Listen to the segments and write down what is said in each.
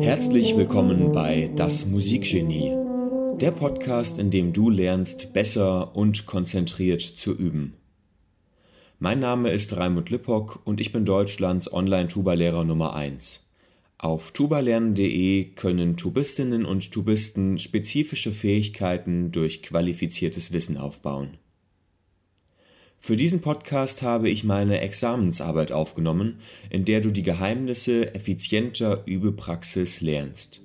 Herzlich willkommen bei Das Musikgenie, der Podcast, in dem du lernst, besser und konzentriert zu üben. Mein Name ist Raimund Lippock und ich bin Deutschlands Online-Tuba-Lehrer Nummer 1. Auf tubalernen.de können Tubistinnen und Tubisten spezifische Fähigkeiten durch qualifiziertes Wissen aufbauen. Für diesen Podcast habe ich meine Examensarbeit aufgenommen, in der du die Geheimnisse effizienter Übepraxis lernst.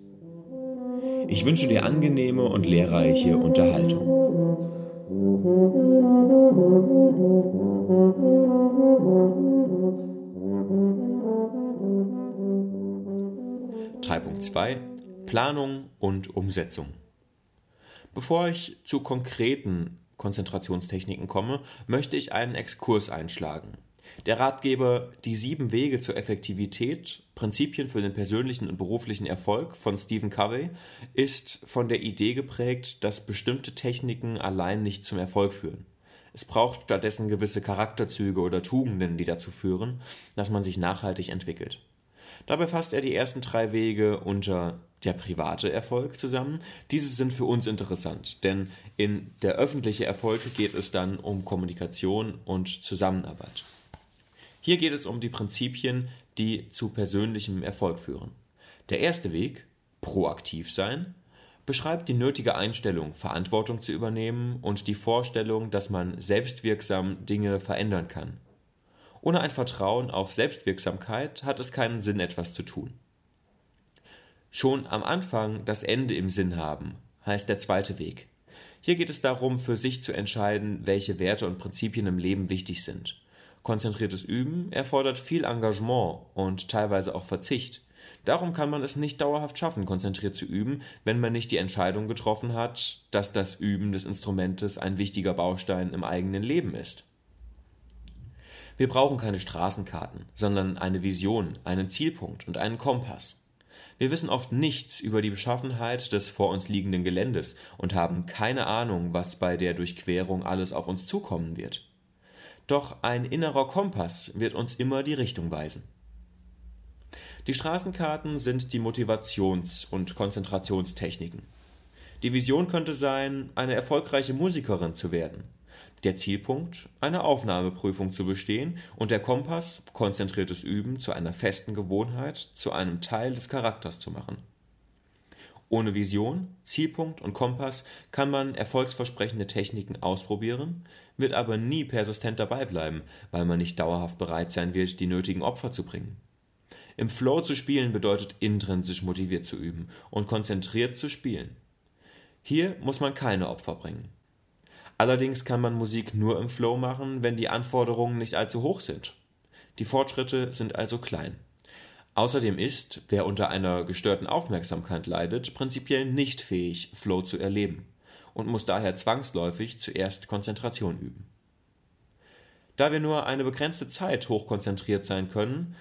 Ich wünsche dir angenehme und lehrreiche Unterhaltung. 3.2 Planung und Umsetzung. Bevor ich zu konkreten Konzentrationstechniken komme, möchte ich einen Exkurs einschlagen. Der Ratgeber Die sieben Wege zur Effektivität, Prinzipien für den persönlichen und beruflichen Erfolg von Stephen Covey ist von der Idee geprägt, dass bestimmte Techniken allein nicht zum Erfolg führen. Es braucht stattdessen gewisse Charakterzüge oder Tugenden, die dazu führen, dass man sich nachhaltig entwickelt. Dabei fasst er die ersten drei Wege unter der private Erfolg zusammen. Diese sind für uns interessant, denn in der öffentliche Erfolg geht es dann um Kommunikation und Zusammenarbeit. Hier geht es um die Prinzipien, die zu persönlichem Erfolg führen. Der erste Weg, proaktiv sein, beschreibt die nötige Einstellung, Verantwortung zu übernehmen und die Vorstellung, dass man selbstwirksam Dinge verändern kann. Ohne ein Vertrauen auf Selbstwirksamkeit hat es keinen Sinn, etwas zu tun. Schon am Anfang das Ende im Sinn haben, heißt der zweite Weg. Hier geht es darum, für sich zu entscheiden, welche Werte und Prinzipien im Leben wichtig sind. Konzentriertes Üben erfordert viel Engagement und teilweise auch Verzicht. Darum kann man es nicht dauerhaft schaffen, konzentriert zu üben, wenn man nicht die Entscheidung getroffen hat, dass das Üben des Instrumentes ein wichtiger Baustein im eigenen Leben ist. Wir brauchen keine Straßenkarten, sondern eine Vision, einen Zielpunkt und einen Kompass. Wir wissen oft nichts über die Beschaffenheit des vor uns liegenden Geländes und haben keine Ahnung, was bei der Durchquerung alles auf uns zukommen wird. Doch ein innerer Kompass wird uns immer die Richtung weisen. Die Straßenkarten sind die Motivations- und Konzentrationstechniken. Die Vision könnte sein, eine erfolgreiche Musikerin zu werden, der Zielpunkt, eine Aufnahmeprüfung zu bestehen und der Kompass, konzentriertes Üben zu einer festen Gewohnheit, zu einem Teil des Charakters zu machen. Ohne Vision, Zielpunkt und Kompass kann man erfolgsversprechende Techniken ausprobieren, wird aber nie persistent dabei bleiben, weil man nicht dauerhaft bereit sein wird, die nötigen Opfer zu bringen. Im Flow zu spielen bedeutet intrinsisch motiviert zu üben und konzentriert zu spielen. Hier muss man keine Opfer bringen. Allerdings kann man Musik nur im Flow machen, wenn die Anforderungen nicht allzu hoch sind. Die Fortschritte sind also klein. Außerdem ist, wer unter einer gestörten Aufmerksamkeit leidet, prinzipiell nicht fähig, Flow zu erleben und muss daher zwangsläufig zuerst Konzentration üben. Da wir nur eine begrenzte Zeit hochkonzentriert sein können,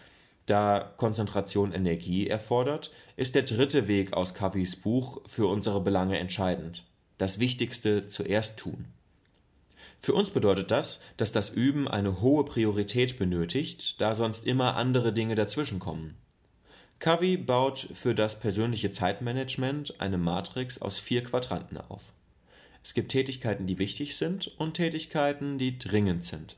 da Konzentration Energie erfordert, ist der dritte Weg aus Covey's Buch für unsere Belange entscheidend. Das Wichtigste zuerst tun. Für uns bedeutet das, dass das Üben eine hohe Priorität benötigt, da sonst immer andere Dinge dazwischenkommen. Covey baut für das persönliche Zeitmanagement eine Matrix aus vier Quadranten auf. Es gibt Tätigkeiten, die wichtig sind und Tätigkeiten, die dringend sind.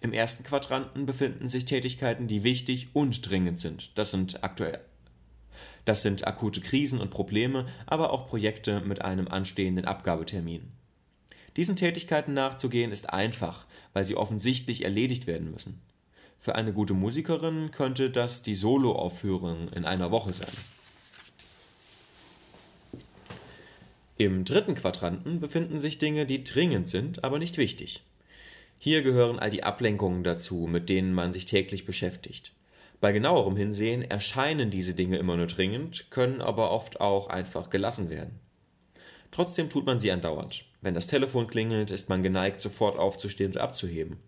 Im ersten Quadranten befinden sich Tätigkeiten, die wichtig und dringend sind. Das sind aktuell. Das sind akute Krisen und Probleme, aber auch Projekte mit einem anstehenden Abgabetermin. Diesen Tätigkeiten nachzugehen ist einfach, weil sie offensichtlich erledigt werden müssen. Für eine gute Musikerin könnte das die Soloaufführung in einer Woche sein. Im dritten Quadranten befinden sich Dinge, die dringend sind, aber nicht wichtig. Hier gehören all die Ablenkungen dazu, mit denen man sich täglich beschäftigt. Bei genauerem Hinsehen erscheinen diese Dinge immer nur dringend, können aber oft auch einfach gelassen werden. Trotzdem tut man sie andauernd. Wenn das Telefon klingelt, ist man geneigt, sofort aufzustehen und abzuheben.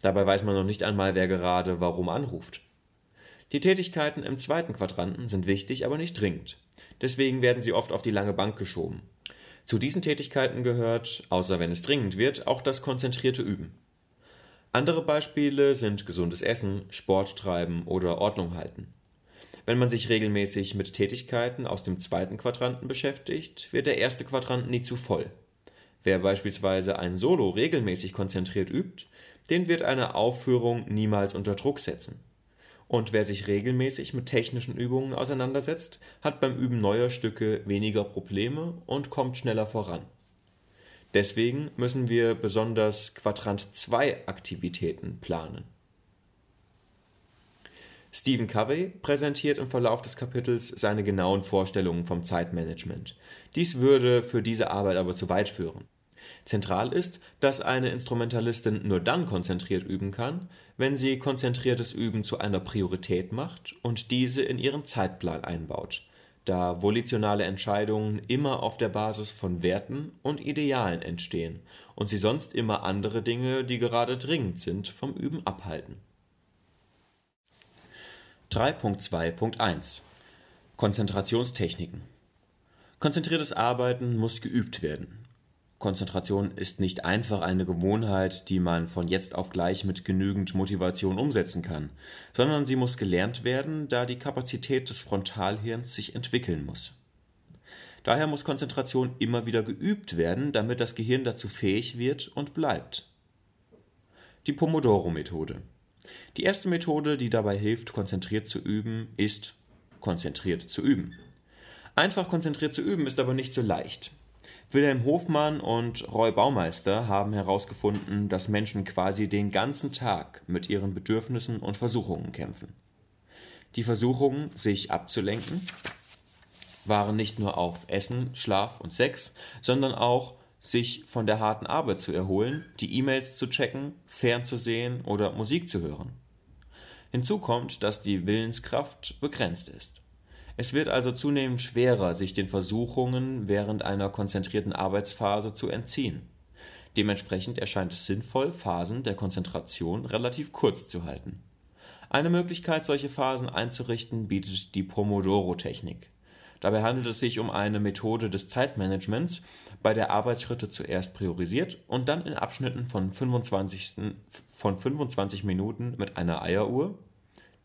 Dabei weiß man noch nicht einmal, wer gerade warum anruft. Die Tätigkeiten im zweiten Quadranten sind wichtig, aber nicht dringend. Deswegen werden sie oft auf die lange Bank geschoben. Zu diesen Tätigkeiten gehört, außer wenn es dringend wird, auch das konzentrierte Üben. Andere Beispiele sind gesundes Essen, Sport treiben oder Ordnung halten. Wenn man sich regelmäßig mit Tätigkeiten aus dem zweiten Quadranten beschäftigt, wird der erste Quadrant nie zu voll. Wer beispielsweise ein Solo regelmäßig konzentriert übt, den wird eine Aufführung niemals unter Druck setzen. Und wer sich regelmäßig mit technischen Übungen auseinandersetzt, hat beim Üben neuer Stücke weniger Probleme und kommt schneller voran. Deswegen müssen wir besonders Quadrant 2 Aktivitäten planen. Stephen Covey präsentiert im Verlauf des Kapitels seine genauen Vorstellungen vom Zeitmanagement. Dies würde für diese Arbeit aber zu weit führen. Zentral ist, dass eine Instrumentalistin nur dann konzentriert üben kann, wenn sie konzentriertes Üben zu einer Priorität macht und diese in ihren Zeitplan einbaut, da volitionale Entscheidungen immer auf der Basis von Werten und Idealen entstehen und sie sonst immer andere Dinge, die gerade dringend sind, vom Üben abhalten. 3.2.1 Konzentrationstechniken Konzentriertes Arbeiten muss geübt werden. Konzentration ist nicht einfach eine Gewohnheit, die man von jetzt auf gleich mit genügend Motivation umsetzen kann, sondern sie muss gelernt werden, da die Kapazität des Frontalhirns sich entwickeln muss. Daher muss Konzentration immer wieder geübt werden, damit das Gehirn dazu fähig wird und bleibt. Die Pomodoro-Methode. Die erste Methode, die dabei hilft, konzentriert zu üben, ist konzentriert zu üben. Einfach konzentriert zu üben ist aber nicht so leicht. Wilhelm Hofmann und Roy Baumeister haben herausgefunden, dass Menschen quasi den ganzen Tag mit ihren Bedürfnissen und Versuchungen kämpfen. Die Versuchungen, sich abzulenken, waren nicht nur auf Essen, Schlaf und Sex, sondern auch sich von der harten Arbeit zu erholen, die E-Mails zu checken, fernzusehen oder Musik zu hören. Hinzu kommt, dass die Willenskraft begrenzt ist. Es wird also zunehmend schwerer, sich den Versuchungen während einer konzentrierten Arbeitsphase zu entziehen. Dementsprechend erscheint es sinnvoll, Phasen der Konzentration relativ kurz zu halten. Eine Möglichkeit, solche Phasen einzurichten, bietet die Pomodoro-Technik. Dabei handelt es sich um eine Methode des Zeitmanagements, bei der Arbeitsschritte zuerst priorisiert und dann in Abschnitten von 25, von 25 Minuten mit einer Eieruhr,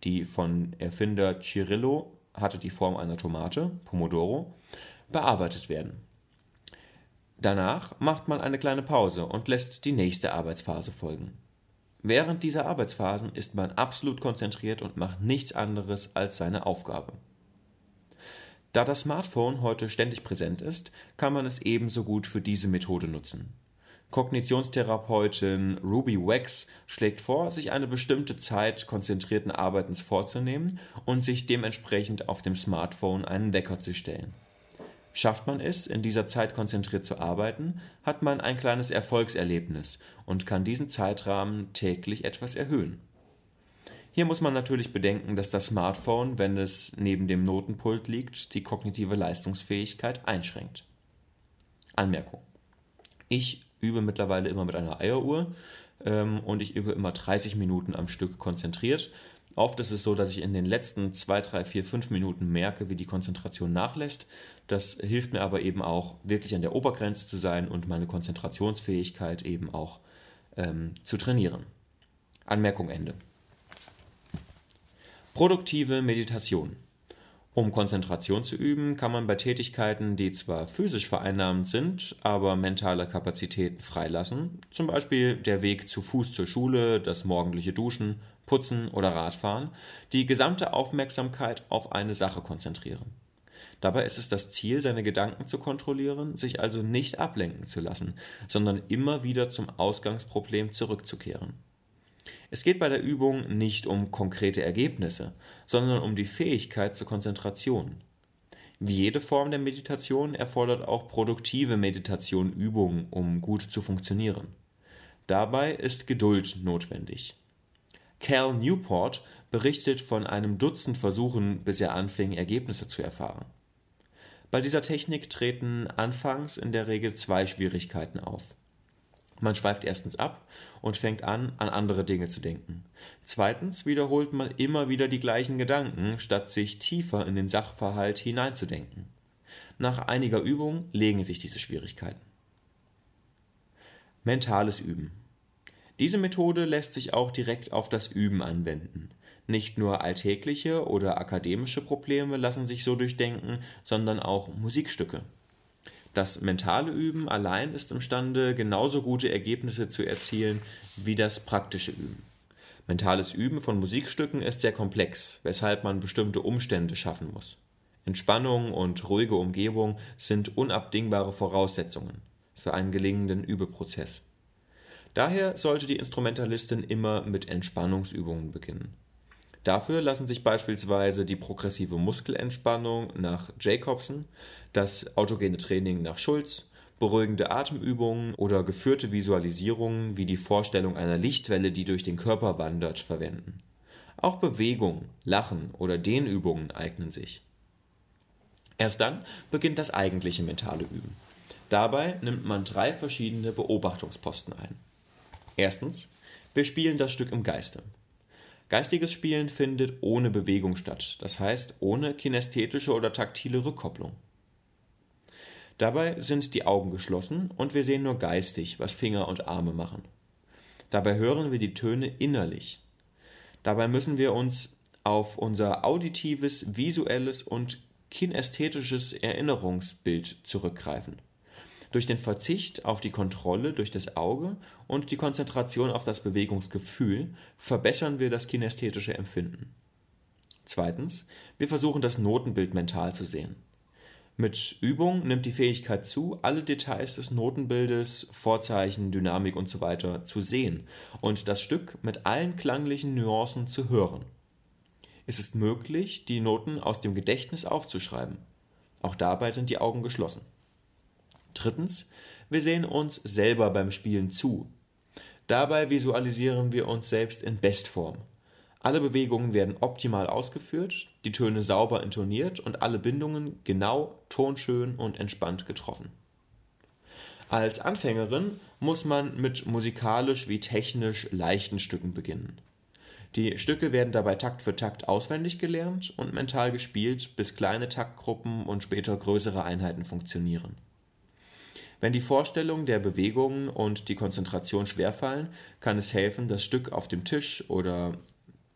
die von Erfinder Cirillo hatte die Form einer Tomate, Pomodoro, bearbeitet werden. Danach macht man eine kleine Pause und lässt die nächste Arbeitsphase folgen. Während dieser Arbeitsphasen ist man absolut konzentriert und macht nichts anderes als seine Aufgabe. Da das Smartphone heute ständig präsent ist, kann man es ebenso gut für diese Methode nutzen. Kognitionstherapeutin Ruby Wax schlägt vor, sich eine bestimmte Zeit konzentrierten Arbeitens vorzunehmen und sich dementsprechend auf dem Smartphone einen Wecker zu stellen. Schafft man es, in dieser Zeit konzentriert zu arbeiten, hat man ein kleines Erfolgserlebnis und kann diesen Zeitrahmen täglich etwas erhöhen. Hier muss man natürlich bedenken, dass das Smartphone, wenn es neben dem Notenpult liegt, die kognitive Leistungsfähigkeit einschränkt. Anmerkung. Ich übe mittlerweile immer mit einer Eieruhr ähm, und ich übe immer 30 Minuten am Stück konzentriert. Oft ist es so, dass ich in den letzten 2, 3, 4, 5 Minuten merke, wie die Konzentration nachlässt. Das hilft mir aber eben auch, wirklich an der Obergrenze zu sein und meine Konzentrationsfähigkeit eben auch ähm, zu trainieren. Anmerkung Ende. Produktive Meditation. Um Konzentration zu üben, kann man bei Tätigkeiten, die zwar physisch vereinnahmend sind, aber mentale Kapazitäten freilassen, zum Beispiel der Weg zu Fuß zur Schule, das morgendliche Duschen, Putzen oder Radfahren, die gesamte Aufmerksamkeit auf eine Sache konzentrieren. Dabei ist es das Ziel, seine Gedanken zu kontrollieren, sich also nicht ablenken zu lassen, sondern immer wieder zum Ausgangsproblem zurückzukehren. Es geht bei der Übung nicht um konkrete Ergebnisse, sondern um die Fähigkeit zur Konzentration. Wie jede Form der Meditation erfordert auch produktive Meditation Übungen, um gut zu funktionieren. Dabei ist Geduld notwendig. Cal Newport berichtet von einem Dutzend Versuchen, bis er anfing, Ergebnisse zu erfahren. Bei dieser Technik treten anfangs in der Regel zwei Schwierigkeiten auf. Man schweift erstens ab und fängt an, an andere Dinge zu denken. Zweitens wiederholt man immer wieder die gleichen Gedanken, statt sich tiefer in den Sachverhalt hineinzudenken. Nach einiger Übung legen sich diese Schwierigkeiten. Mentales Üben. Diese Methode lässt sich auch direkt auf das Üben anwenden. Nicht nur alltägliche oder akademische Probleme lassen sich so durchdenken, sondern auch Musikstücke. Das mentale Üben allein ist imstande, genauso gute Ergebnisse zu erzielen wie das praktische Üben. Mentales Üben von Musikstücken ist sehr komplex, weshalb man bestimmte Umstände schaffen muss. Entspannung und ruhige Umgebung sind unabdingbare Voraussetzungen für einen gelingenden Übeprozess. Daher sollte die Instrumentalistin immer mit Entspannungsübungen beginnen. Dafür lassen sich beispielsweise die progressive Muskelentspannung nach Jacobson, das autogene Training nach Schulz, beruhigende Atemübungen oder geführte Visualisierungen wie die Vorstellung einer Lichtwelle, die durch den Körper wandert, verwenden. Auch Bewegung, Lachen oder Dehnübungen eignen sich. Erst dann beginnt das eigentliche mentale Üben. Dabei nimmt man drei verschiedene Beobachtungsposten ein. Erstens, wir spielen das Stück im Geiste. Geistiges Spielen findet ohne Bewegung statt, das heißt ohne kinästhetische oder taktile Rückkopplung. Dabei sind die Augen geschlossen und wir sehen nur geistig, was Finger und Arme machen. Dabei hören wir die Töne innerlich. Dabei müssen wir uns auf unser auditives, visuelles und kinästhetisches Erinnerungsbild zurückgreifen. Durch den Verzicht auf die Kontrolle durch das Auge und die Konzentration auf das Bewegungsgefühl verbessern wir das kinästhetische Empfinden. Zweitens, wir versuchen das Notenbild mental zu sehen. Mit Übung nimmt die Fähigkeit zu, alle Details des Notenbildes, Vorzeichen, Dynamik usw. So zu sehen und das Stück mit allen klanglichen Nuancen zu hören. Es ist möglich, die Noten aus dem Gedächtnis aufzuschreiben. Auch dabei sind die Augen geschlossen. Drittens, wir sehen uns selber beim Spielen zu. Dabei visualisieren wir uns selbst in Bestform. Alle Bewegungen werden optimal ausgeführt, die Töne sauber intoniert und alle Bindungen genau, tonschön und entspannt getroffen. Als Anfängerin muss man mit musikalisch wie technisch leichten Stücken beginnen. Die Stücke werden dabei Takt für Takt auswendig gelernt und mental gespielt, bis kleine Taktgruppen und später größere Einheiten funktionieren. Wenn die Vorstellung der Bewegungen und die Konzentration schwerfallen, kann es helfen, das Stück auf dem Tisch oder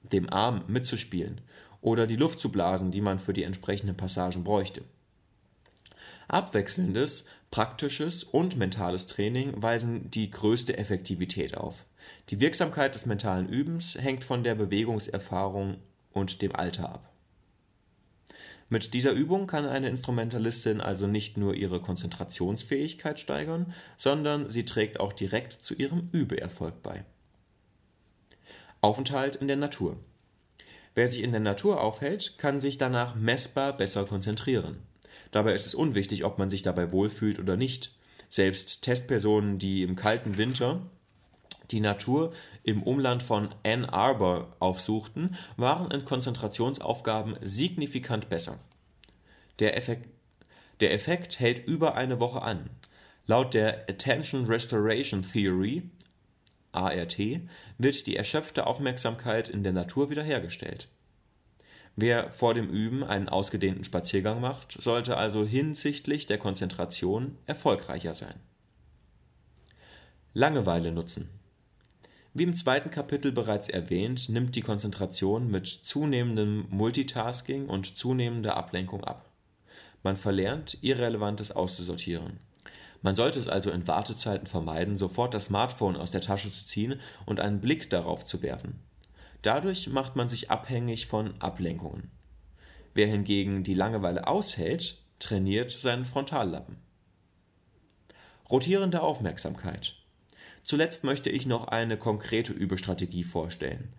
dem Arm mitzuspielen oder die Luft zu blasen, die man für die entsprechenden Passagen bräuchte. Abwechselndes, praktisches und mentales Training weisen die größte Effektivität auf. Die Wirksamkeit des mentalen Übens hängt von der Bewegungserfahrung und dem Alter ab. Mit dieser Übung kann eine Instrumentalistin also nicht nur ihre Konzentrationsfähigkeit steigern, sondern sie trägt auch direkt zu ihrem Übeerfolg bei. Aufenthalt in der Natur. Wer sich in der Natur aufhält, kann sich danach messbar besser konzentrieren. Dabei ist es unwichtig, ob man sich dabei wohlfühlt oder nicht. Selbst Testpersonen, die im kalten Winter die Natur im Umland von Ann Arbor aufsuchten, waren in Konzentrationsaufgaben signifikant besser. Der Effekt, der Effekt hält über eine Woche an. Laut der Attention Restoration Theory ART wird die erschöpfte Aufmerksamkeit in der Natur wiederhergestellt. Wer vor dem Üben einen ausgedehnten Spaziergang macht, sollte also hinsichtlich der Konzentration erfolgreicher sein. Langeweile nutzen. Wie im zweiten Kapitel bereits erwähnt, nimmt die Konzentration mit zunehmendem Multitasking und zunehmender Ablenkung ab. Man verlernt, Irrelevantes auszusortieren. Man sollte es also in Wartezeiten vermeiden, sofort das Smartphone aus der Tasche zu ziehen und einen Blick darauf zu werfen. Dadurch macht man sich abhängig von Ablenkungen. Wer hingegen die Langeweile aushält, trainiert seinen Frontallappen. Rotierende Aufmerksamkeit. Zuletzt möchte ich noch eine konkrete Übestrategie vorstellen.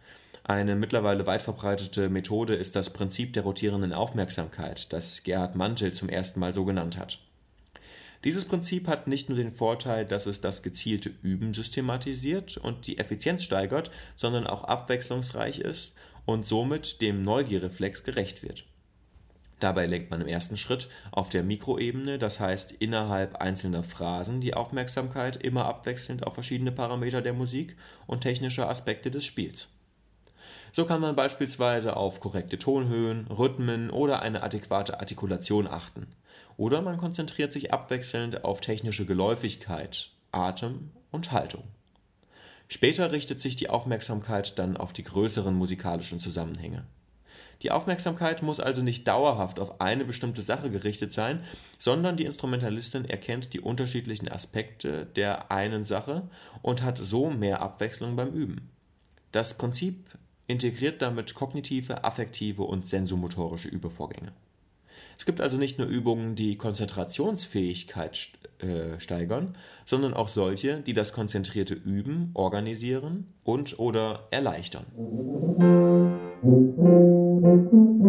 Eine mittlerweile weit verbreitete Methode ist das Prinzip der rotierenden Aufmerksamkeit, das Gerhard Mantel zum ersten Mal so genannt hat. Dieses Prinzip hat nicht nur den Vorteil, dass es das gezielte Üben systematisiert und die Effizienz steigert, sondern auch abwechslungsreich ist und somit dem Neugierreflex gerecht wird. Dabei lenkt man im ersten Schritt auf der Mikroebene, das heißt innerhalb einzelner Phrasen, die Aufmerksamkeit immer abwechselnd auf verschiedene Parameter der Musik und technische Aspekte des Spiels. So kann man beispielsweise auf korrekte Tonhöhen, Rhythmen oder eine adäquate Artikulation achten. Oder man konzentriert sich abwechselnd auf technische Geläufigkeit, Atem und Haltung. Später richtet sich die Aufmerksamkeit dann auf die größeren musikalischen Zusammenhänge. Die Aufmerksamkeit muss also nicht dauerhaft auf eine bestimmte Sache gerichtet sein, sondern die Instrumentalistin erkennt die unterschiedlichen Aspekte der einen Sache und hat so mehr Abwechslung beim Üben. Das Prinzip integriert damit kognitive, affektive und sensomotorische Übevorgänge. Es gibt also nicht nur Übungen, die Konzentrationsfähigkeit äh, steigern, sondern auch solche, die das konzentrierte Üben organisieren und oder erleichtern. Thank you.